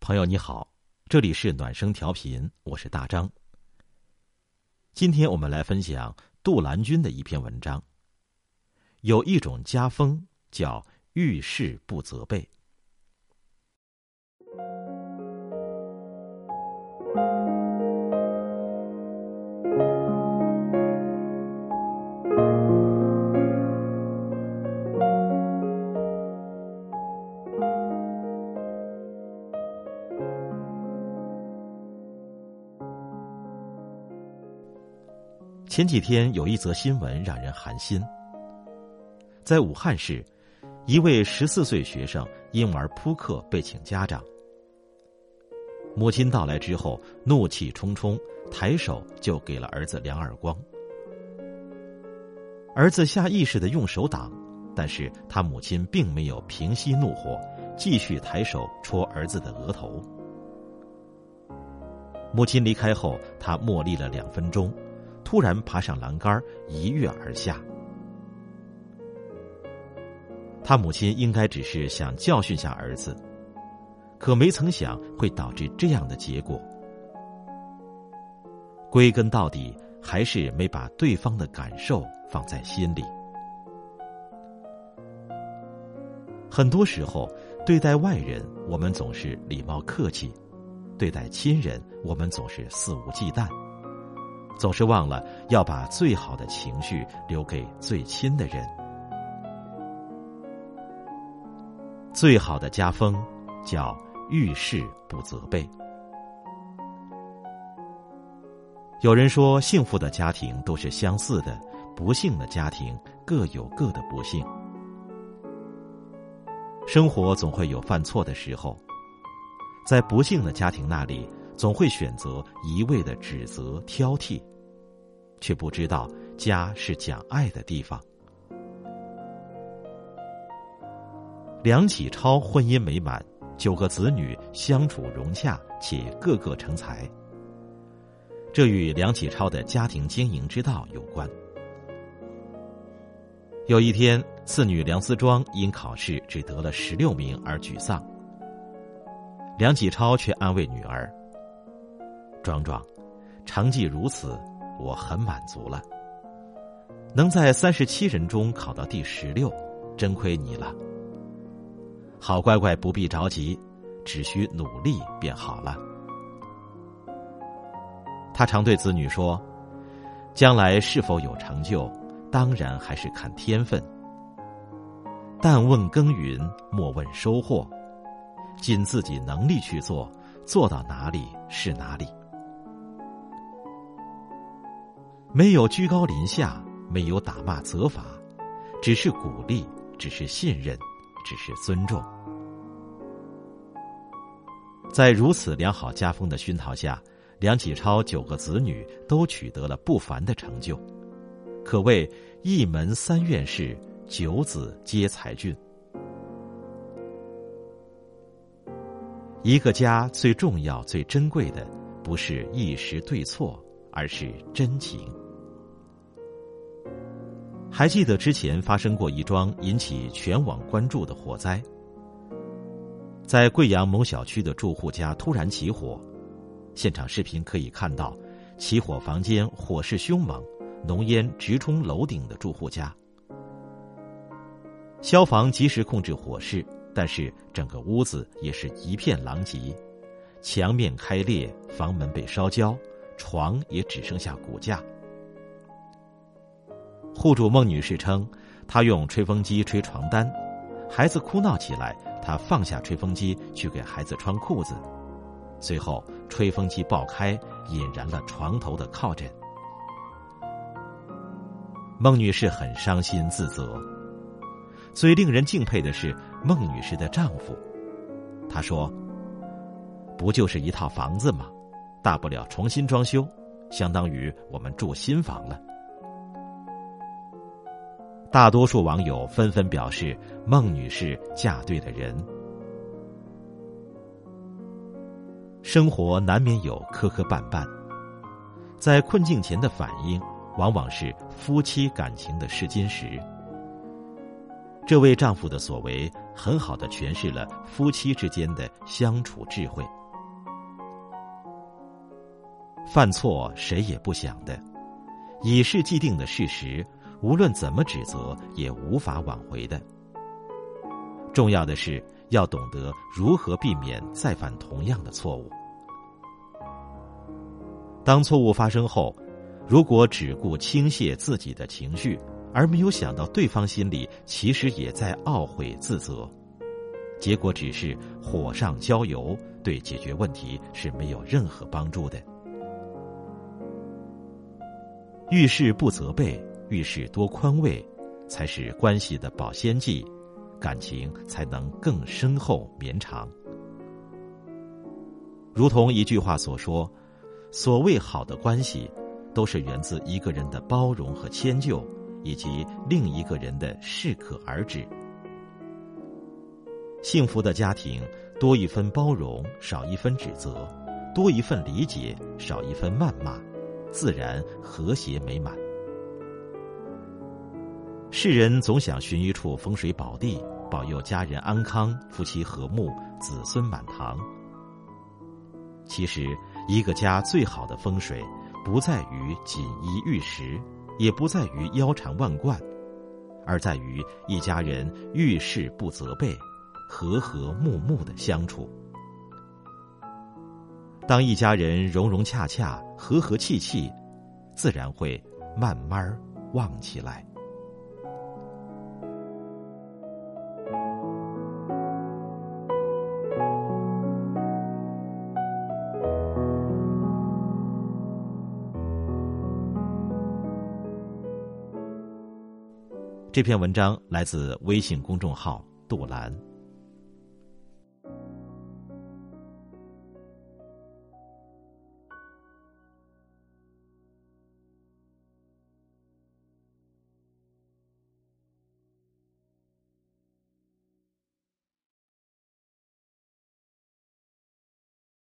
朋友你好，这里是暖声调频，我是大张。今天我们来分享杜兰君的一篇文章。有一种家风叫遇事不责备。前几天有一则新闻让人寒心。在武汉市，一位十四岁学生因玩扑克被请家长，母亲到来之后，怒气冲冲，抬手就给了儿子两耳光。儿子下意识的用手挡，但是他母亲并没有平息怒火，继续抬手戳儿子的额头。母亲离开后，他默立了两分钟。突然爬上栏杆，一跃而下。他母亲应该只是想教训下儿子，可没曾想会导致这样的结果。归根到底，还是没把对方的感受放在心里。很多时候，对待外人，我们总是礼貌客气；对待亲人，我们总是肆无忌惮。总是忘了要把最好的情绪留给最亲的人。最好的家风叫遇事不责备。有人说，幸福的家庭都是相似的，不幸的家庭各有各的不幸。生活总会有犯错的时候，在不幸的家庭那里，总会选择一味的指责挑剔。却不知道家是讲爱的地方。梁启超婚姻美满，九个子女相处融洽，且个个成才。这与梁启超的家庭经营之道有关。有一天，次女梁思庄因考试只得了十六名而沮丧，梁启超却安慰女儿：“壮壮，成绩如此。”我很满足了，能在三十七人中考到第十六，真亏你了。好乖乖，不必着急，只需努力便好了。他常对子女说：“将来是否有成就，当然还是看天分。但问耕耘，莫问收获，尽自己能力去做，做到哪里是哪里。”没有居高临下，没有打骂责罚，只是鼓励，只是信任，只是尊重。在如此良好家风的熏陶下，梁启超九个子女都取得了不凡的成就，可谓一门三院士，九子皆才俊。一个家最重要、最珍贵的，不是一时对错。而是真情。还记得之前发生过一桩引起全网关注的火灾，在贵阳某小区的住户家突然起火，现场视频可以看到，起火房间火势凶猛，浓烟直冲楼顶的住户家。消防及时控制火势，但是整个屋子也是一片狼藉，墙面开裂，房门被烧焦。床也只剩下骨架。户主孟女士称，她用吹风机吹床单，孩子哭闹起来，她放下吹风机去给孩子穿裤子，随后吹风机爆开，引燃了床头的靠枕。孟女士很伤心自责。最令人敬佩的是孟女士的丈夫，他说：“不就是一套房子吗？”大不了重新装修，相当于我们住新房了。大多数网友纷纷表示，孟女士嫁对了人。生活难免有磕磕绊绊，在困境前的反应，往往是夫妻感情的试金石。这位丈夫的所为，很好的诠释了夫妻之间的相处智慧。犯错谁也不想的，已是既定的事实，无论怎么指责，也无法挽回的。重要的是要懂得如何避免再犯同样的错误。当错误发生后，如果只顾倾泻自己的情绪，而没有想到对方心里其实也在懊悔自责，结果只是火上浇油，对解决问题是没有任何帮助的。遇事不责备，遇事多宽慰，才是关系的保鲜剂，感情才能更深厚绵长。如同一句话所说：“所谓好的关系，都是源自一个人的包容和迁就。”以及另一个人的适可而止。幸福的家庭多一分包容，少一分指责；多一份理解，少一分谩骂，自然和谐美满。世人总想寻一处风水宝地，保佑家人安康、夫妻和睦、子孙满堂。其实，一个家最好的风水，不在于锦衣玉食。也不在于腰缠万贯，而在于一家人遇事不责备，和和睦睦的相处。当一家人融融洽洽、和和气气，自然会慢慢旺起来。这篇文章来自微信公众号“杜兰”。